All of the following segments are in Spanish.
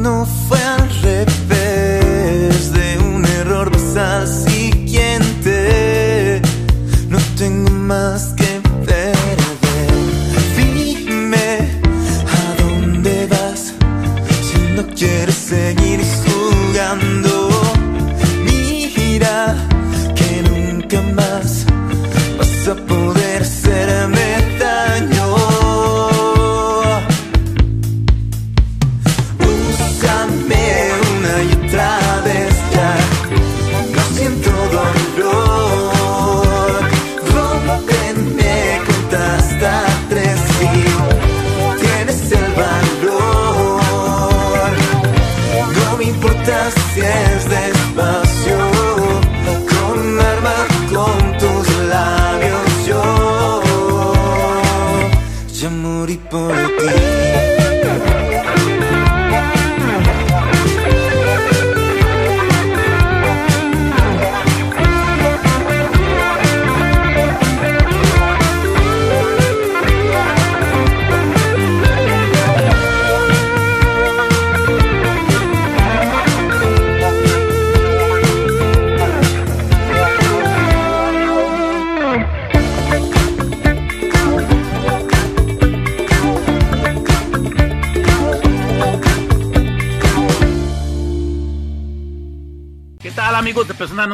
No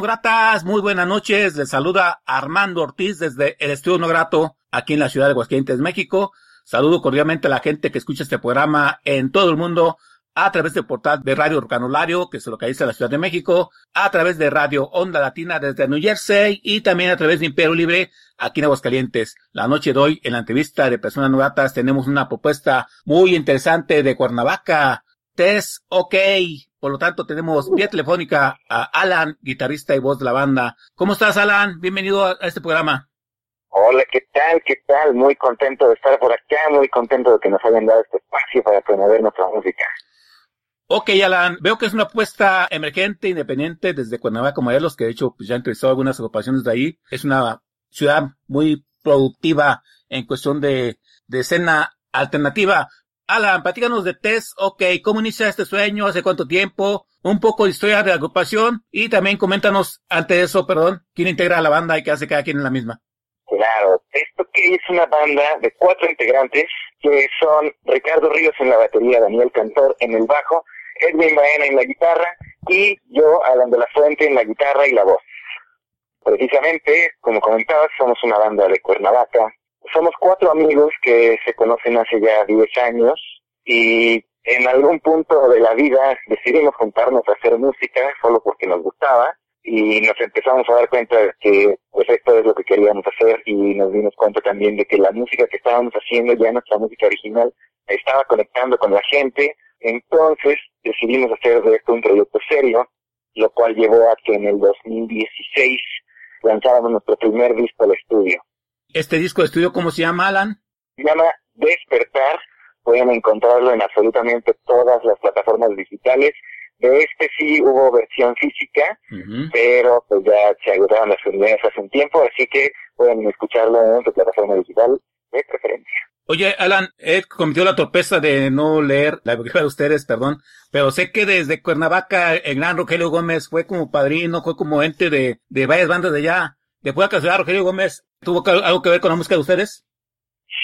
gratas, muy buenas noches. Les saluda Armando Ortiz desde el Estudio No Grato, aquí en la ciudad de Aguascalientes, México. Saludo cordialmente a la gente que escucha este programa en todo el mundo a través del portal de Radio Orcanolario, que se localiza en la Ciudad de México, a través de Radio Onda Latina desde New Jersey y también a través de Imperio Libre aquí en Aguascalientes. La noche de hoy, en la entrevista de Personas No Gratas, tenemos una propuesta muy interesante de Cuernavaca. Test OK por lo tanto, tenemos vía telefónica a Alan, guitarrista y voz de la banda. ¿Cómo estás, Alan? Bienvenido a, este programa. Hola, ¿qué tal? ¿Qué tal? Muy contento de estar por acá, muy contento de que nos hayan dado este espacio para promover nuestra música. Ok, Alan, veo que es una apuesta emergente, independiente, desde Cuernavaca, Morelos, que de hecho pues, ya he entrevistado algunas ocupaciones de ahí. Es una ciudad muy productiva en cuestión de, de escena alternativa. Alan, platícanos de Test, ok, ¿cómo inicia este sueño? ¿Hace cuánto tiempo? Un poco de historia de la agrupación y también coméntanos, ante eso, perdón, quién integra la banda y qué hace cada quien en la misma. Claro, esto que es una banda de cuatro integrantes que son Ricardo Ríos en la batería, Daniel Cantor en el bajo Edwin Baena en la guitarra y yo, Alan de la Fuente, en la guitarra y la voz. Precisamente, como comentabas, somos una banda de Cuernavaca. Somos cuatro amigos que se conocen hace ya 10 años y en algún punto de la vida decidimos juntarnos a hacer música solo porque nos gustaba y nos empezamos a dar cuenta de que pues esto es lo que queríamos hacer y nos dimos cuenta también de que la música que estábamos haciendo, ya nuestra música original, estaba conectando con la gente. Entonces decidimos hacer de esto un proyecto serio, lo cual llevó a que en el 2016 lanzáramos nuestro primer disco al estudio. ¿Este disco de estudio cómo se llama, Alan? Se llama Despertar. Pueden encontrarlo en absolutamente todas las plataformas digitales de este sí hubo versión física, pero pues ya se agotaron las unidades hace un tiempo, así que pueden escucharlo en su plataforma digital de preferencia. Oye, Alan, he cometido la torpeza de no leer la biografía de ustedes, perdón, pero sé que desde Cuernavaca el gran Rogelio Gómez fue como padrino, fue como ente de, de varias bandas de allá. Después de casualidad, Rogelio Gómez, ¿tuvo algo que ver con la música de ustedes?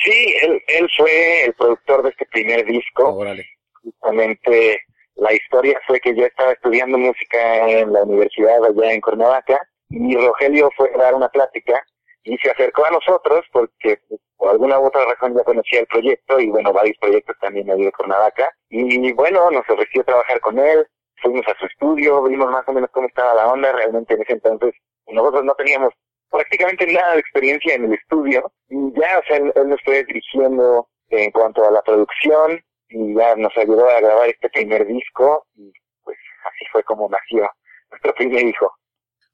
Sí, él, él fue el productor de este primer disco. Oh, órale. Justamente la historia fue que yo estaba estudiando música en la universidad allá en Cuernavaca y Rogelio fue a dar una plática y se acercó a nosotros porque por alguna u otra razón ya conocía el proyecto y bueno, varios proyectos también allí de Cuernavaca y bueno, nos ofreció trabajar con él, fuimos a su estudio, vimos más o menos cómo estaba la onda, realmente en ese entonces nosotros no teníamos prácticamente nada de experiencia en el estudio y ya, o sea, él, él nos fue dirigiendo en cuanto a la producción, y ya nos ayudó a grabar este primer disco y pues así fue como nació nuestro primer hijo.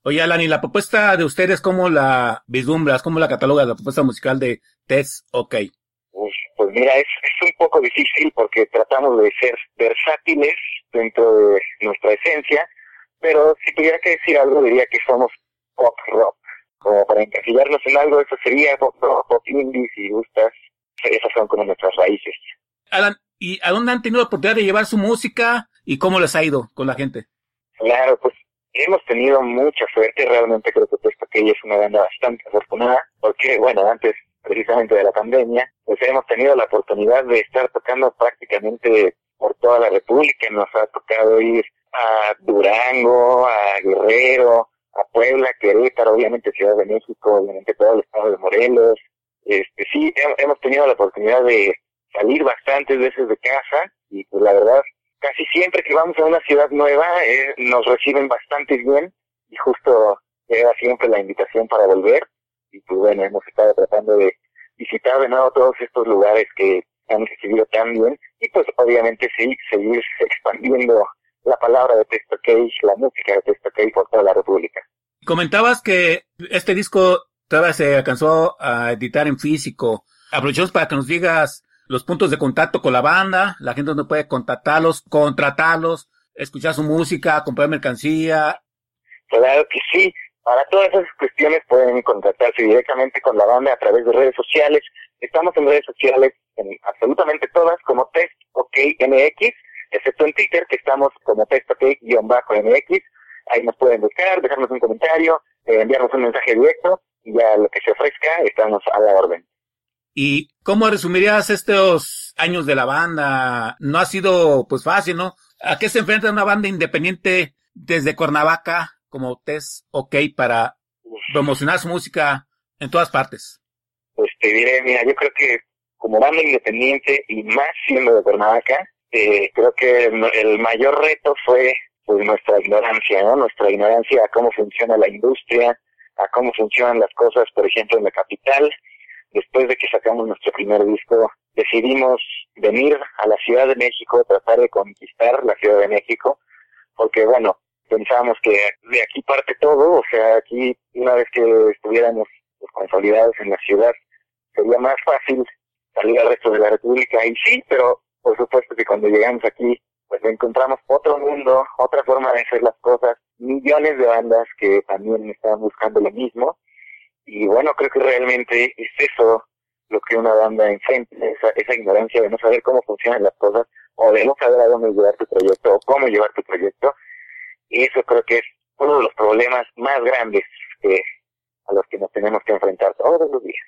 Oye, Alan, ¿y la propuesta de ustedes cómo la vislumbras, cómo la catalogas, la propuesta musical de Tess OK? pues mira, es, es un poco difícil porque tratamos de ser versátiles dentro de nuestra esencia, pero si tuviera que decir algo diría que somos pop rock. Como para encasillarnos en algo, eso sería pop pop indie, si gustas. Esas son como nuestras raíces. Alan, ¿Y a dónde han tenido la oportunidad de llevar su música y cómo les ha ido con la gente? Claro, pues hemos tenido mucha suerte, realmente creo que puesto que ella es una banda bastante afortunada, porque bueno, antes precisamente de la pandemia, pues hemos tenido la oportunidad de estar tocando prácticamente por toda la República, nos ha tocado ir a Durango, a Guerrero, a Puebla, Querétaro, obviamente Ciudad de México, obviamente todo el estado de Morelos, este sí, hemos tenido la oportunidad de salir bastantes veces de casa y pues la verdad, casi siempre que vamos a una ciudad nueva eh, nos reciben bastante bien y justo era siempre la invitación para volver. Y pues bueno, hemos estado tratando de visitar de nuevo todos estos lugares que han recibido tan bien y pues obviamente sí, seguir expandiendo la palabra de Texto Cage, la música de Texto Cage por toda la República. Comentabas que este disco todavía se alcanzó a editar en físico. Aprovechamos para que nos digas los puntos de contacto con la banda, la gente donde puede contactarlos, contratarlos, escuchar su música, comprar mercancía. Claro que sí. Para todas esas cuestiones pueden contactarse directamente con la banda a través de redes sociales. Estamos en redes sociales en absolutamente todas como Test OK MX, excepto en Twitter que estamos como Test OK-MX. Ahí nos pueden buscar, dejarnos un comentario, eh, enviarnos un mensaje directo y ya lo que se ofrezca estamos a la orden. ¿Y cómo resumirías estos años de la banda? No ha sido pues fácil, ¿no? ¿A qué se enfrenta una banda independiente desde Cuernavaca como Tess OK para promocionar su música en todas partes? Pues te diré, mira, yo creo que como banda independiente y más siendo de Cuernavaca, eh, creo que el mayor reto fue pues nuestra ignorancia, ¿no? Nuestra ignorancia a cómo funciona la industria, a cómo funcionan las cosas, por ejemplo, en la capital, después de que sacamos nuestro primer disco, decidimos venir a la Ciudad de México, tratar de conquistar la Ciudad de México, porque bueno, pensábamos que de aquí parte todo, o sea, aquí una vez que estuviéramos pues, consolidados en la ciudad, sería más fácil salir al resto de la República, y sí, pero por supuesto que cuando llegamos aquí, pues encontramos otro mundo, otra forma de hacer las cosas, millones de bandas que también estaban buscando lo mismo, y bueno, creo que realmente es eso lo que una banda enfrenta, esa, esa ignorancia de no saber cómo funcionan las cosas o de no saber a dónde llevar tu proyecto o cómo llevar tu proyecto. Y eso creo que es uno de los problemas más grandes que, a los que nos tenemos que enfrentar todos los días.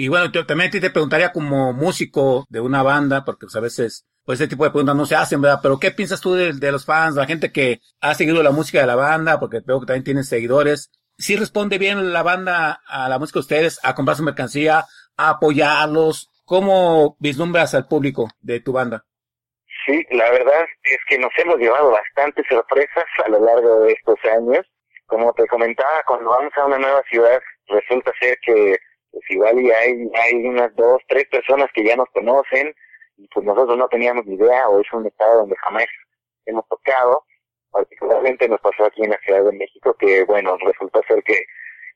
Y bueno, también te preguntaría como músico de una banda, porque pues, a veces pues ese tipo de preguntas no se hacen, ¿verdad? Pero ¿qué piensas tú de, los fans, la gente que ha seguido la música de la banda? Porque veo que también tienen seguidores. ¿Sí responde bien la banda a la música de ustedes, a comprar su mercancía, a apoyarlos? ¿Cómo vislumbras al público de tu banda? Sí, la verdad es que nos hemos llevado bastantes sorpresas a lo largo de estos años. Como te comentaba, cuando vamos a una nueva ciudad, resulta ser que pues igual y hay, hay unas dos, tres personas que ya nos conocen, y pues nosotros no teníamos ni idea, o es un estado donde jamás hemos tocado. Particularmente nos pasó aquí en la Ciudad de México, que bueno, resulta ser que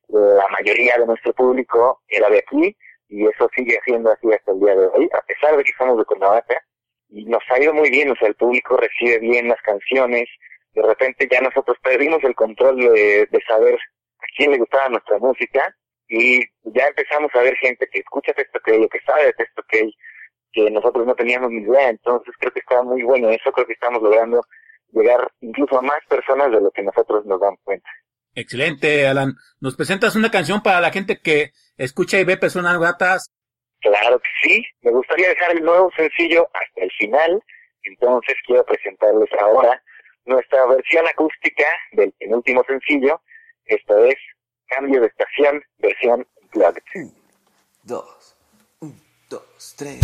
la mayoría de nuestro público era de aquí, y eso sigue siendo así hasta el día de hoy, a pesar de que somos de Cuernavaca, y nos ha ido muy bien, o sea, el público recibe bien las canciones, de repente ya nosotros perdimos el control de, de saber a quién le gustaba nuestra música, y ya empezamos a ver gente que escucha texto que lo que sabe de texto que que nosotros no teníamos ni idea, entonces creo que está muy bueno eso, creo que estamos logrando llegar incluso a más personas de lo que nosotros nos damos cuenta. Excelente, Alan. ¿Nos presentas una canción para la gente que escucha y ve personas gratas? Claro que sí. Me gustaría dejar el nuevo sencillo hasta el final, entonces quiero presentarles ahora nuestra versión acústica del penúltimo sencillo. Esto es Cambio de Estación, versión Unplugged. Un, dos, un, dos, tres.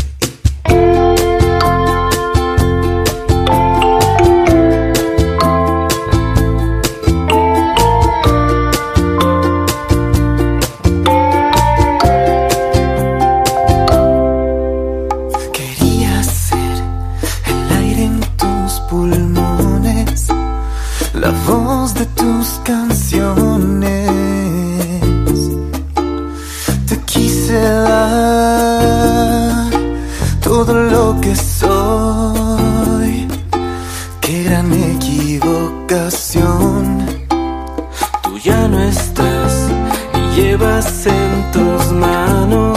Quería ser el aire en tus pulmones, la voz de tus Tú ya no estás y llevas en tus manos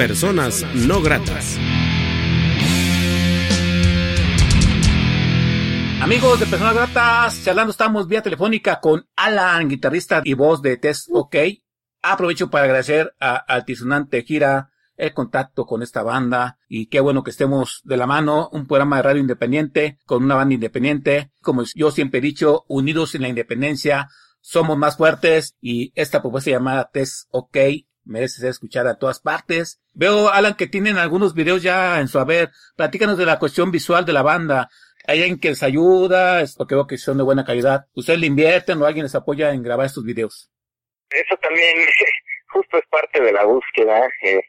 Personas No Gratas. Amigos de Personas Gratas, charlando estamos vía telefónica con Alan, guitarrista y voz de Test OK. Aprovecho para agradecer a Altisonante Gira el contacto con esta banda y qué bueno que estemos de la mano, un programa de radio independiente con una banda independiente. Como yo siempre he dicho, unidos en la independencia, somos más fuertes y esta propuesta llamada Test OK merece ser escuchada en todas partes. Veo, Alan, que tienen algunos videos ya en su haber. Platícanos de la cuestión visual de la banda. ¿Hay alguien que les ayuda? Porque veo que son de buena calidad. ¿Ustedes le invierten o alguien les apoya en grabar estos videos? Eso también justo es parte de la búsqueda, eh,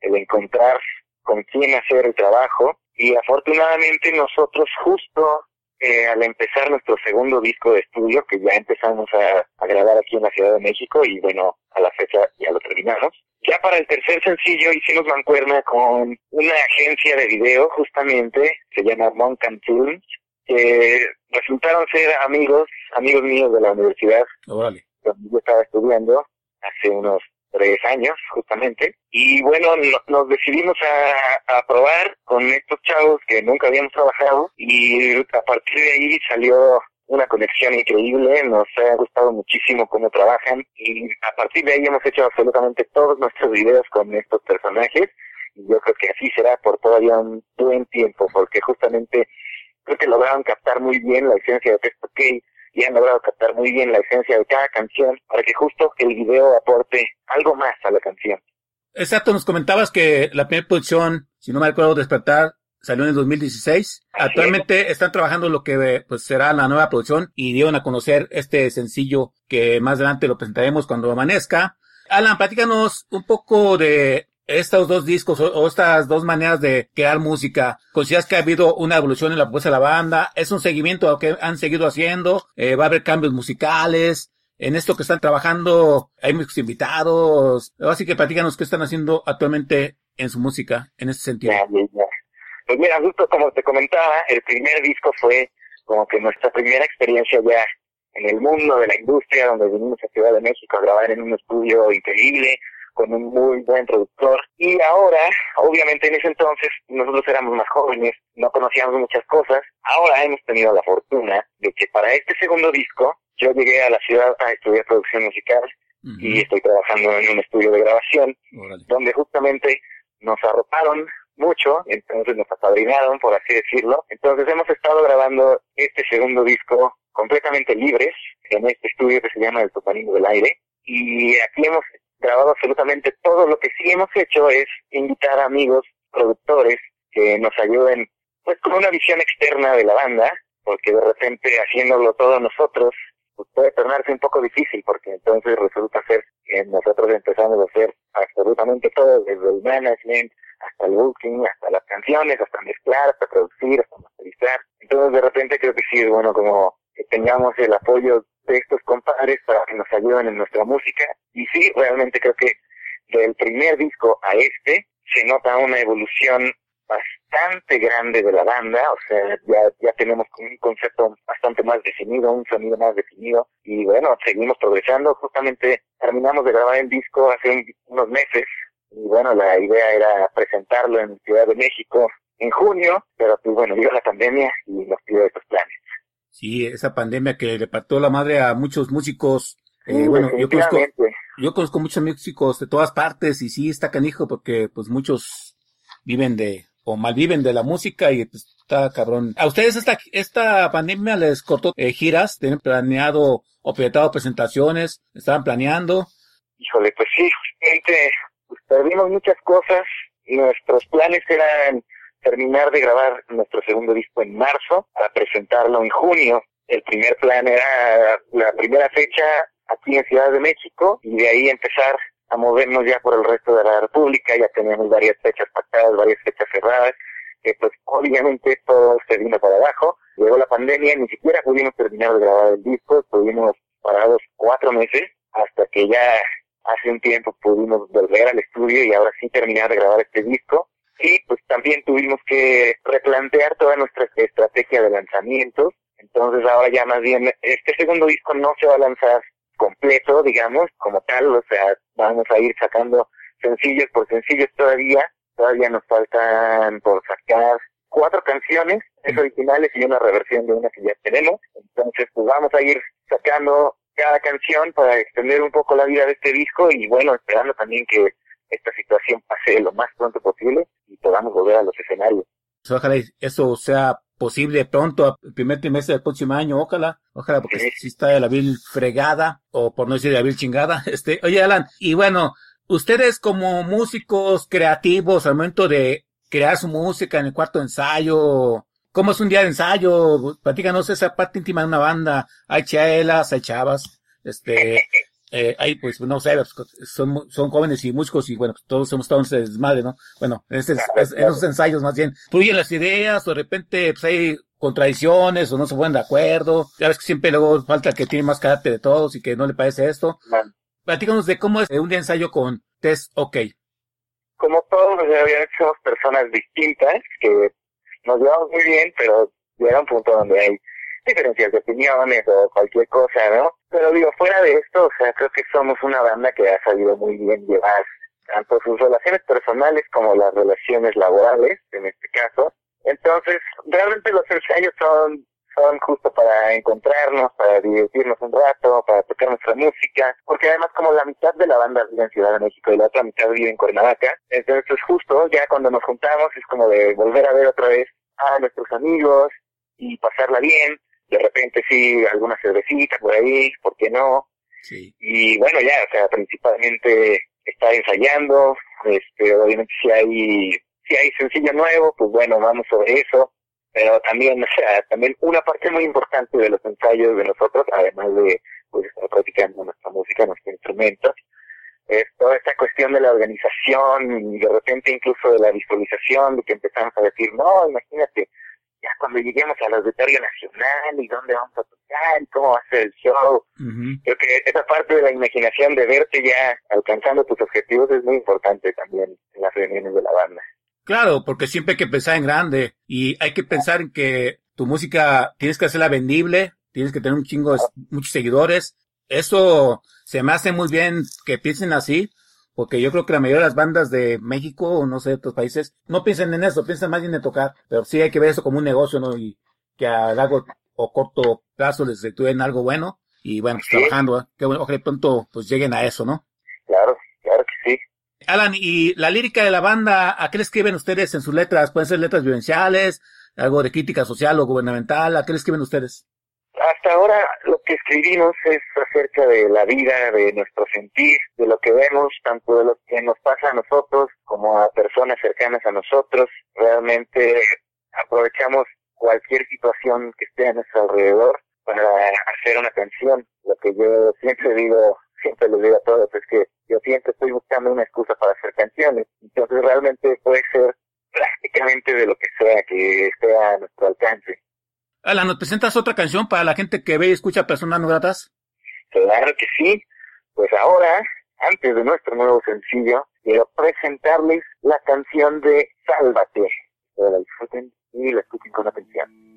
el encontrar con quién hacer el trabajo. Y afortunadamente nosotros justo eh, al empezar nuestro segundo disco de estudio, que ya empezamos a, a, grabar aquí en la Ciudad de México y bueno, a la fecha ya lo terminamos. Ya para el tercer sencillo hicimos mancuerna con una agencia de video justamente, se llama Monk and Films, que resultaron ser amigos, amigos míos de la universidad, donde yo estaba estudiando hace unos tres años justamente. Y bueno no, nos decidimos a, a, probar con estos chavos que nunca habíamos trabajado. Y a partir de ahí salió una conexión increíble, nos ha gustado muchísimo cómo trabajan. Y a partir de ahí hemos hecho absolutamente todos nuestros videos con estos personajes. Y yo creo que así será por todavía un buen tiempo porque justamente creo que lograron captar muy bien la esencia de Texto K y han logrado captar muy bien la esencia de cada canción para que justo el video aporte algo más a la canción. Exacto, nos comentabas que la primera producción, si no me acuerdo, Despertar, salió en el 2016. Actualmente están trabajando lo que pues será la nueva producción y dieron a conocer este sencillo que más adelante lo presentaremos cuando amanezca. Alan, platícanos un poco de estos dos discos o, estas dos maneras de crear música, ¿consideras que ha habido una evolución en la propuesta de la banda? ¿Es un seguimiento a lo que han seguido haciendo? Eh, ¿Va a haber cambios musicales? En esto que están trabajando, hay muchos invitados. Así que platícanos qué están haciendo actualmente en su música, en ese sentido. Pues mira, justo como te comentaba, el primer disco fue como que nuestra primera experiencia ya en el mundo de la industria, donde vinimos a Ciudad de México a grabar en un estudio increíble, con un muy buen productor. Y ahora, obviamente en ese entonces, nosotros éramos más jóvenes, no conocíamos muchas cosas. Ahora hemos tenido la fortuna de que para este segundo disco, yo llegué a la ciudad a estudiar producción musical uh -huh. y estoy trabajando en un estudio de grabación, Órale. donde justamente nos arroparon mucho, entonces nos apadrinaron, por así decirlo. Entonces hemos estado grabando este segundo disco completamente libres en este estudio que se llama El Topanino del Aire. Y aquí hemos grabado absolutamente todo. Lo que sí hemos hecho es invitar a amigos, productores, que nos ayuden pues con una visión externa de la banda, porque de repente haciéndolo todo nosotros pues puede tornarse un poco difícil, porque entonces resulta ser que nosotros empezamos a hacer absolutamente todo, desde el management, hasta el booking, hasta las canciones, hasta mezclar, hasta producir, hasta masterizar. Entonces de repente creo que sí es bueno como que tengamos el apoyo de estos compadres para que nos ayuden en nuestra música. Y sí, realmente creo que del primer disco a este se nota una evolución bastante grande de la banda, o sea, ya, ya tenemos un concepto bastante más definido, un sonido más definido, y bueno, seguimos progresando, justamente terminamos de grabar el disco hace un, unos meses, y bueno, la idea era presentarlo en Ciudad de México en junio, pero pues bueno, llegó la pandemia y nos pidió estos planes. Sí, esa pandemia que le partió la madre a muchos músicos. Eh, sí, bueno, yo conozco, yo conozco muchos músicos de todas partes y sí está canijo porque pues muchos viven de o malviven de la música y pues, está cabrón. ¿A ustedes esta, esta pandemia les cortó eh, giras? ¿Tienen planeado o proyectado presentaciones? ¿Estaban planeando? Híjole, pues sí, justamente pues, perdimos muchas cosas. Nuestros planes eran terminar de grabar nuestro segundo disco en marzo para presentarlo en junio. El primer plan era la primera fecha aquí en Ciudad de México y de ahí empezar a movernos ya por el resto de la República, ya teníamos varias fechas pactadas, varias fechas cerradas, que pues obviamente todo se vino para abajo, llegó la pandemia, ni siquiera pudimos terminar de grabar el disco, estuvimos parados cuatro meses, hasta que ya hace un tiempo pudimos volver al estudio y ahora sí terminar de grabar este disco. Y pues también tuvimos que replantear toda nuestra estrategia de lanzamientos. Entonces ahora ya más bien este segundo disco no se va a lanzar completo, digamos, como tal, o sea, vamos a ir sacando sencillos por sencillos todavía. Todavía nos faltan por sacar cuatro canciones, es originales y una reversión de una que ya tenemos. Entonces, pues vamos a ir sacando cada canción para extender un poco la vida de este disco y bueno, esperando también que esta situación pase lo más pronto posible y podamos volver a los escenarios. Ojalá eso sea posible pronto, el primer trimestre del próximo año, ojalá, ojalá, porque si está la vil fregada, o por no decir la vil chingada, este, oye Alan, y bueno, ustedes como músicos creativos al momento de crear su música en el cuarto ensayo, ¿cómo es un día de ensayo? Platícanos esa parte íntima de una banda, hay chelas, hay chavas, este, eh, hay, pues, no sé, son, son jóvenes y músicos y bueno, pues, todos hemos estado en ese desmadre, ¿no? Bueno, en, esos ensayos más bien, fluyen las ideas, o de repente, pues hay contradicciones o no se ponen de acuerdo. Ya ves que siempre luego falta que tiene más carácter de todos y que no le parece esto. Platícanos de cómo es un día de ensayo con Test OK. Como todos, había hecho personas distintas que nos llevamos muy bien, pero llega un punto donde hay diferencias de opiniones o cualquier cosa, ¿no? Pero digo, fuera de esto, o sea, creo que somos una banda que ha sabido muy bien llevar tanto sus relaciones personales como las relaciones laborales, en este caso. Entonces, realmente los ensayos son son justo para encontrarnos, para divertirnos un rato, para tocar nuestra música, porque además como la mitad de la banda vive en Ciudad de México y la otra mitad vive en Cuernavaca, entonces justo ya cuando nos juntamos es como de volver a ver otra vez a nuestros amigos y pasarla bien, de repente sí, alguna cervecita por ahí, ¿por qué no? Sí. Y bueno, ya, o sea, principalmente estar ensayando, este, obviamente si hay, si hay sencillo nuevo, pues bueno, vamos sobre eso, pero también, o sea, también una parte muy importante de los ensayos de nosotros, además de, pues, estar practicando nuestra música, nuestros instrumentos, es toda esta cuestión de la organización y de repente incluso de la visualización, de que empezamos a decir, no, imagínate, ya cuando lleguemos al Auditorio Nacional y dónde vamos a tocar y cómo va a ser el show. Creo que esa parte de la imaginación de verte ya alcanzando tus objetivos es muy importante también en las reuniones de la banda. Claro, porque siempre hay que pensar en grande y hay que pensar en que tu música tienes que hacerla vendible, tienes que tener un chingo de muchos seguidores. Eso se me hace muy bien que piensen así, porque yo creo que la mayoría de las bandas de México o no sé, de otros países, no piensan en eso, piensan más bien en tocar, pero sí hay que ver eso como un negocio, ¿no? Y que a largo o corto plazo les en algo bueno y bueno, pues trabajando, ¿eh? que bueno, ojalá pronto pues lleguen a eso, ¿no? Claro, claro que sí. Alan, ¿y la lírica de la banda, a qué le escriben ustedes en sus letras? ¿Pueden ser letras vivenciales, algo de crítica social o gubernamental? ¿A qué le escriben ustedes? Hasta ahora lo que escribimos es acerca de la vida, de nuestro sentir, de lo que vemos, tanto de lo que nos pasa a nosotros como a personas cercanas a nosotros. Realmente aprovechamos cualquier situación que esté a nuestro alrededor para hacer una canción. Lo que yo siempre digo, siempre les digo a todos, es que yo siempre estoy buscando una excusa para hacer canciones. Entonces realmente puede ser prácticamente de lo que sea que esté a nuestro alcance. Alan, ¿nos presentas otra canción para la gente que ve y escucha Personas No? Claro que sí. Pues ahora, antes de nuestro nuevo sencillo, quiero presentarles la canción de Sálvate. Que la disfruten y la escuchen con atención.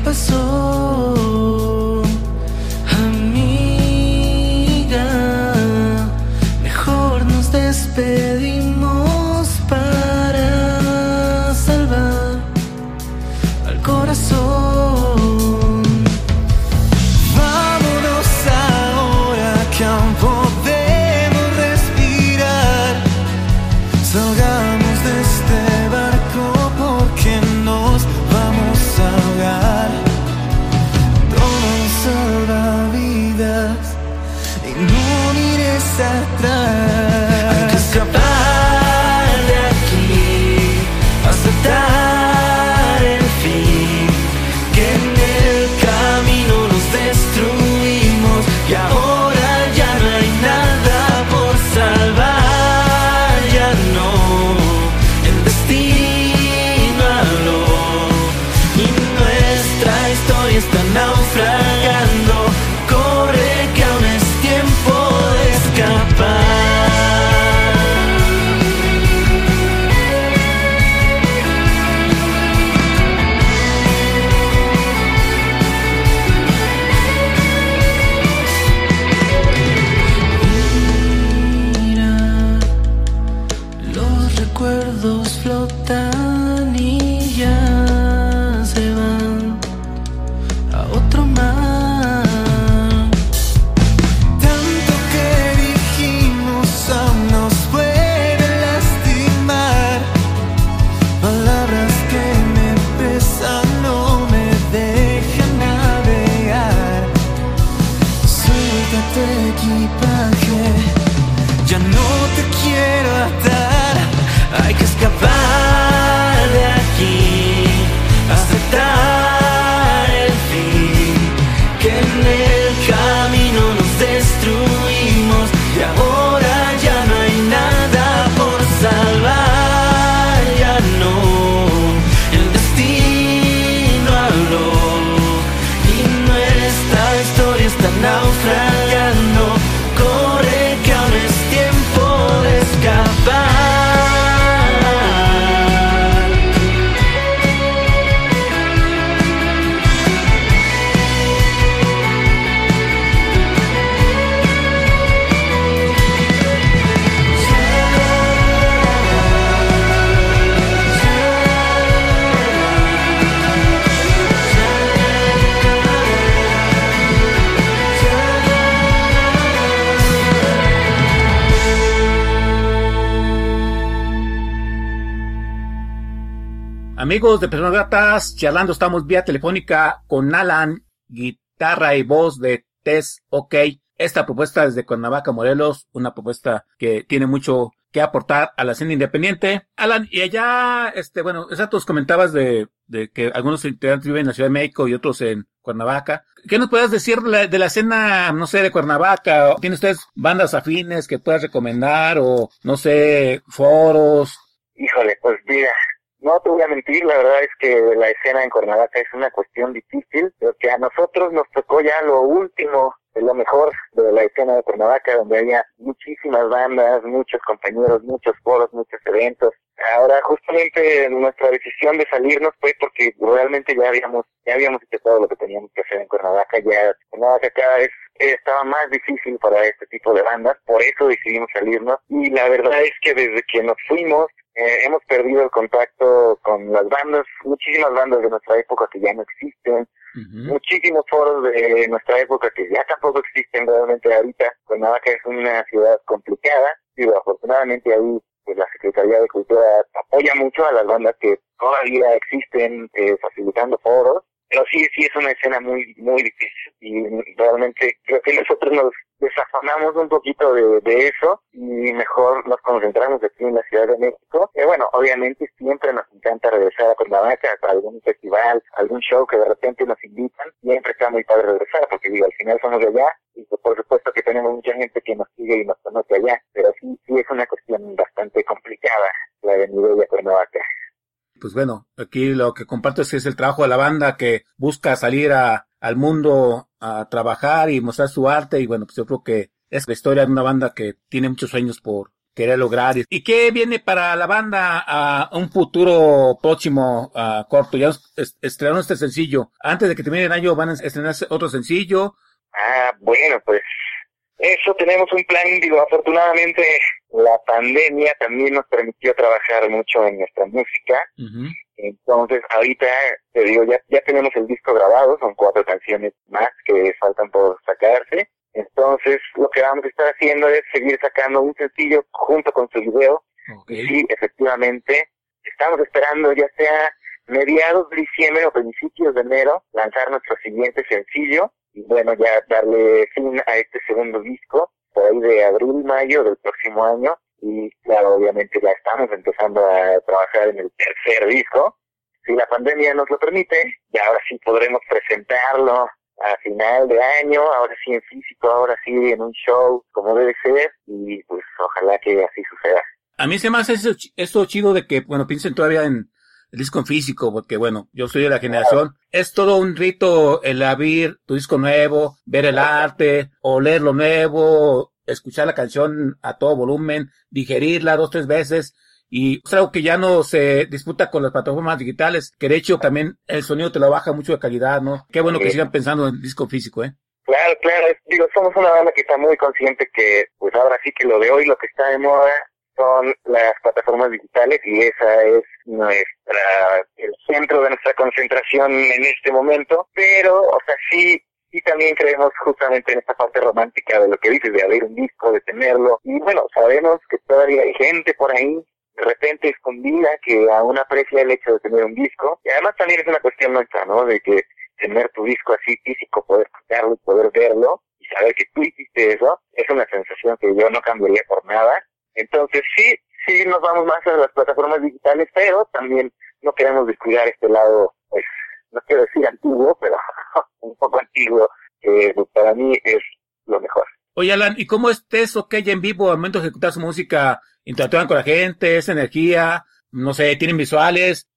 passou. Amigos de Personas Gratas, charlando estamos vía telefónica con Alan, guitarra y voz de Test OK. Esta propuesta es de Cuernavaca, Morelos, una propuesta que tiene mucho que aportar a la escena independiente. Alan, y allá, este, bueno, exacto, comentabas de, que algunos integrantes viven en la Ciudad de México y otros en Cuernavaca. ¿Qué nos puedes decir de la, de la escena, no sé, de Cuernavaca? ¿Tienen ustedes bandas afines que puedas recomendar o, no sé, foros? Híjole, pues mira, no te voy a mentir, la verdad es que la escena en Cuernavaca es una cuestión difícil, porque a nosotros nos tocó ya lo último, lo mejor de la escena de Cuernavaca, donde había muchísimas bandas, muchos compañeros, muchos foros, muchos eventos. Ahora, justamente nuestra decisión de salirnos fue porque realmente ya habíamos, ya habíamos hecho todo lo que teníamos que hacer en Cuernavaca, ya Cuernavaca cada vez estaba más difícil para este tipo de bandas, por eso decidimos salirnos, y la verdad es que desde que nos fuimos, eh, hemos perdido el contacto con las bandas, muchísimas bandas de nuestra época que ya no existen, muchísimos foros de nuestra época que ya tampoco existen realmente ahorita. Cuernavaca es una ciudad complicada, y afortunadamente ahí pues la Secretaría de Cultura apoya mucho a las bandas que todavía existen eh, facilitando foros, pero sí, sí es una escena muy, muy difícil. Y realmente creo que nosotros nos desafanamos un poquito de, de eso y mejor nos concentramos aquí en la Ciudad de México. Eh, bueno, obviamente siempre nos encanta regresar a Cuernavaca, a algún festival, algún show que de repente nos invitan, siempre está muy padre regresar porque digo, al final somos de allá y pues, por supuesto que tenemos mucha gente que nos sigue y nos conoce allá, pero sí, sí es una cuestión bastante complicada la de nivel a Cuernavaca pues bueno, aquí lo que comparto es que es el trabajo de la banda que busca salir a, al mundo a trabajar y mostrar su arte y bueno, pues yo creo que es la historia de una banda que tiene muchos sueños por querer lograr. ¿Y qué viene para la banda a un futuro próximo a corto? Ya estrenaron este sencillo. Antes de que termine el año van a estrenar otro sencillo. Ah, bueno, pues eso tenemos un plan, digo, afortunadamente la pandemia también nos permitió trabajar mucho en nuestra música. Entonces, ahorita, te digo, ya, ya tenemos el disco grabado, son cuatro canciones más que faltan por sacarse. Entonces, lo que vamos a estar haciendo es seguir sacando un sencillo junto con su video. Okay. Y sí, efectivamente, estamos esperando ya sea mediados de diciembre o principios de enero lanzar nuestro siguiente sencillo y bueno, ya darle fin a este segundo disco por ahí de abril, mayo del próximo año y claro, obviamente ya estamos empezando a trabajar en el tercer disco. Si la pandemia nos lo permite, ya ahora sí podremos presentarlo a final de año, ahora sí en físico, ahora sí en un show como debe ser y pues ojalá que así suceda. A mí se me hace eso, eso chido de que, bueno, piensen todavía en el disco en físico, porque bueno, yo soy de la generación, es todo un rito el abrir tu disco nuevo, ver el arte, oler lo nuevo, escuchar la canción a todo volumen, digerirla dos, tres veces, y es algo que ya no se disputa con las plataformas digitales, que de hecho también el sonido te lo baja mucho de calidad, ¿no? Qué bueno que sigan pensando en el disco físico, ¿eh? Claro, claro, digo, somos una banda que está muy consciente que, pues ahora sí que lo de hoy, lo que está de moda, son las plataformas digitales y esa es nuestra el centro de nuestra concentración en este momento, pero o sea, sí y también creemos justamente en esta parte romántica de lo que dices, de abrir un disco, de tenerlo. Y bueno, sabemos que todavía hay gente por ahí, de repente escondida, que aún aprecia el hecho de tener un disco. Y además también es una cuestión nuestra, ¿no? De que tener tu disco así físico, poder escucharlo y poder verlo y saber que tú hiciste eso, es una sensación que yo no cambiaría por nada. Entonces sí, sí nos vamos más a las plataformas digitales, pero también no queremos descuidar este lado, pues, no quiero decir antiguo, pero un poco antiguo, que para mí es lo mejor. Oye, Alan, ¿y cómo es eso que en vivo al momento de ejecutar su música? ¿Interactúan con la gente? ¿Es energía? No sé, ¿tienen visuales?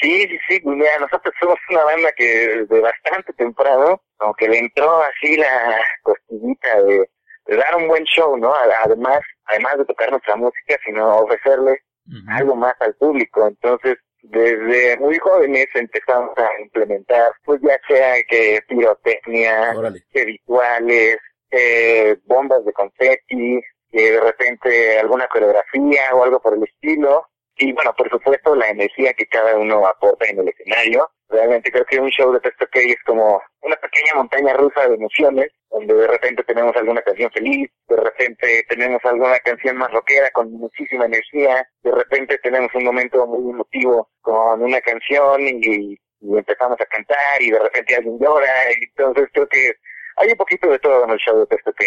Sí, sí, sí, pues mira, nosotros somos una banda que de bastante temprano, como que le entró así la costillita de, dar un buen show, ¿no? Además, además de tocar nuestra música, sino ofrecerle algo más al público. Entonces, desde muy jóvenes empezamos a implementar, pues ya sea que pirotecnia, que rituales, eh, bombas de confeti, que de repente alguna coreografía o algo por el estilo. Y bueno, por supuesto, la energía que cada uno aporta en el escenario. Realmente creo que un show de Testo K es como una pequeña montaña rusa de emociones, donde de repente tenemos alguna canción feliz, de repente tenemos alguna canción más rockera con muchísima energía, de repente tenemos un momento muy emotivo con una canción y, empezamos a cantar y de repente alguien llora. Entonces creo que hay un poquito de todo en el show de Testo K.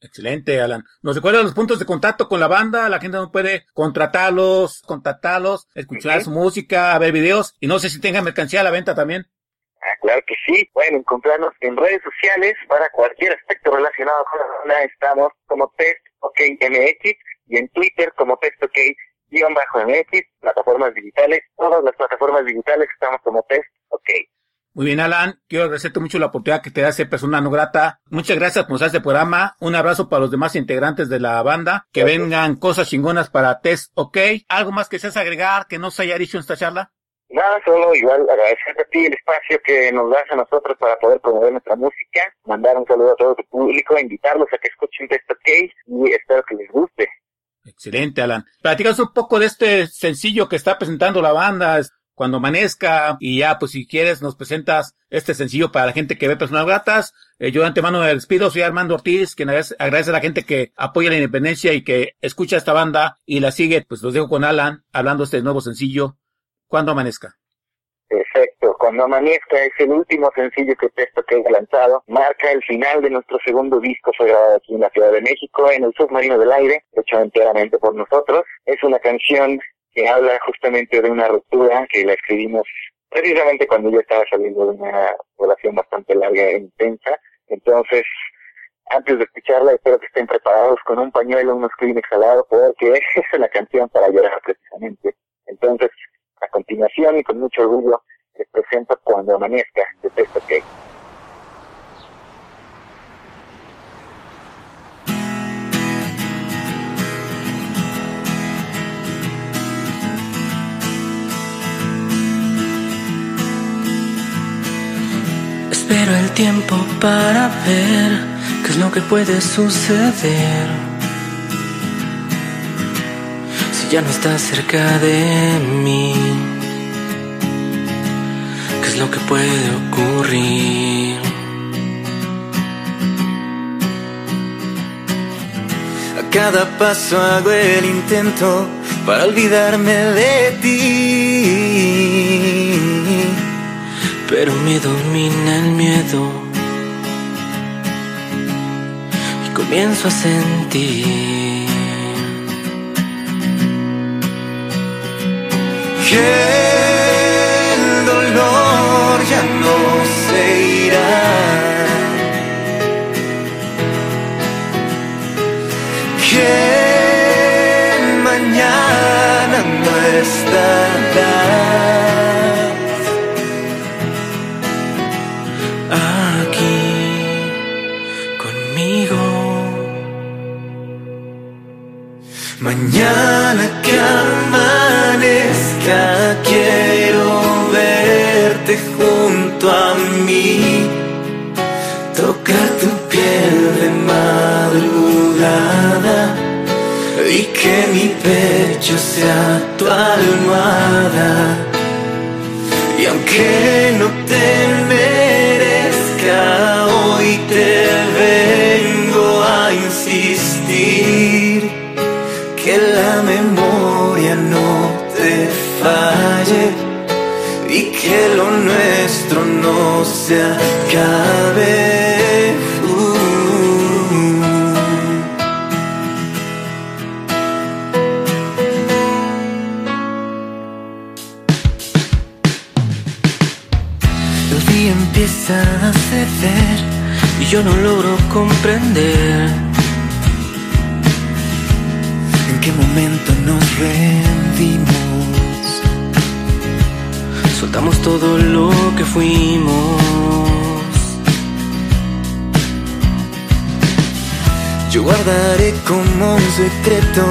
Excelente, Alan. ¿Nos recuerda los puntos de contacto con la banda? La gente no puede contratarlos, contactarlos, escuchar su música, ver videos y no sé si tenga mercancía a la venta también. Ah, claro que sí. Pueden encontrarnos en redes sociales para cualquier aspecto relacionado con la banda. Estamos como Test OK MX y en Twitter como Test OK bajo MX, plataformas digitales, todas las plataformas digitales estamos como Test OK. Muy bien, Alan. Quiero agradecerte mucho la oportunidad que te da ser persona no grata. Muchas gracias por este programa. Un abrazo para los demás integrantes de la banda. Que vengan cosas chingonas para Test OK. ¿Algo más que seas agregar que no se haya dicho en esta charla? Nada, solo igual agradecerte a ti el espacio que nos das a nosotros para poder promover nuestra música, mandar un saludo a todo tu público, invitarlos a que escuchen Test OK y espero que les guste. Excelente, Alan. Platicas un poco de este sencillo que está presentando la banda cuando amanezca y ya pues si quieres nos presentas este sencillo para la gente que ve personas gratas. Eh, yo de antemano me despido, soy Armando Ortiz, quien agradece, a la gente que apoya la independencia y que escucha esta banda y la sigue, pues los dejo con Alan hablando de este nuevo sencillo, Cuando amanezca. Perfecto, Cuando amanezca es el último sencillo que texto que he lanzado, marca el final de nuestro segundo disco, fue grabado aquí en la Ciudad de México, en el Submarino del Aire, hecho enteramente por nosotros. Es una canción que habla justamente de una ruptura que la escribimos precisamente cuando yo estaba saliendo de una relación bastante larga e intensa. Entonces, antes de escucharla, espero que estén preparados con un pañuelo, unos Kleenex al lado, porque es una canción para llorar precisamente. Entonces, a continuación y con mucho orgullo, les presento Cuando Amanezca, de Texto tiempo para ver qué es lo que puede suceder. Si ya no estás cerca de mí, qué es lo que puede ocurrir. A cada paso hago el intento para olvidarme de ti pero me domina el miedo y comienzo a sentir que el dolor ya no se irá. Que mañana no estará. A mí, tocar tu piel de madrugada y que mi pecho sea tu almohada. Y aunque no te merezca, hoy te vengo a insistir que la memoria no te falle y que lo no se acabe. a ceder y yo no logro comprender en qué momento nos rendimos. Todo lo que fuimos. Yo guardaré como un secreto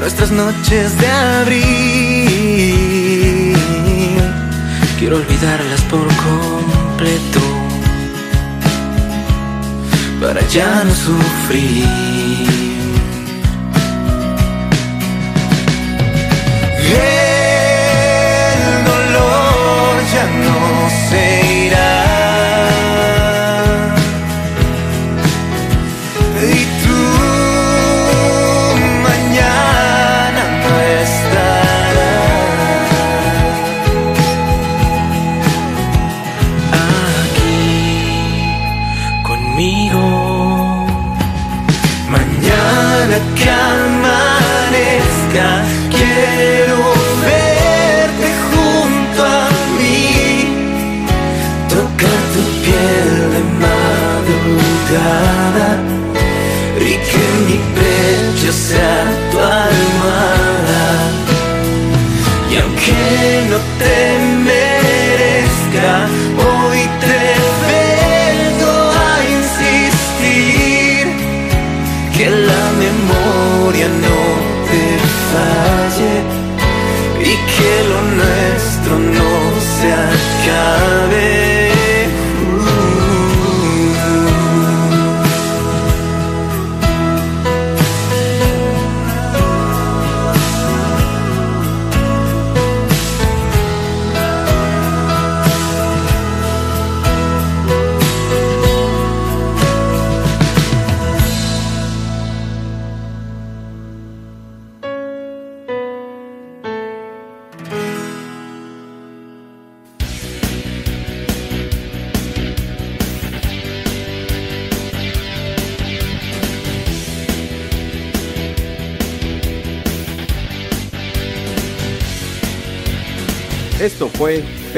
nuestras noches de abril. Quiero olvidarlas por completo para ya no sufrir.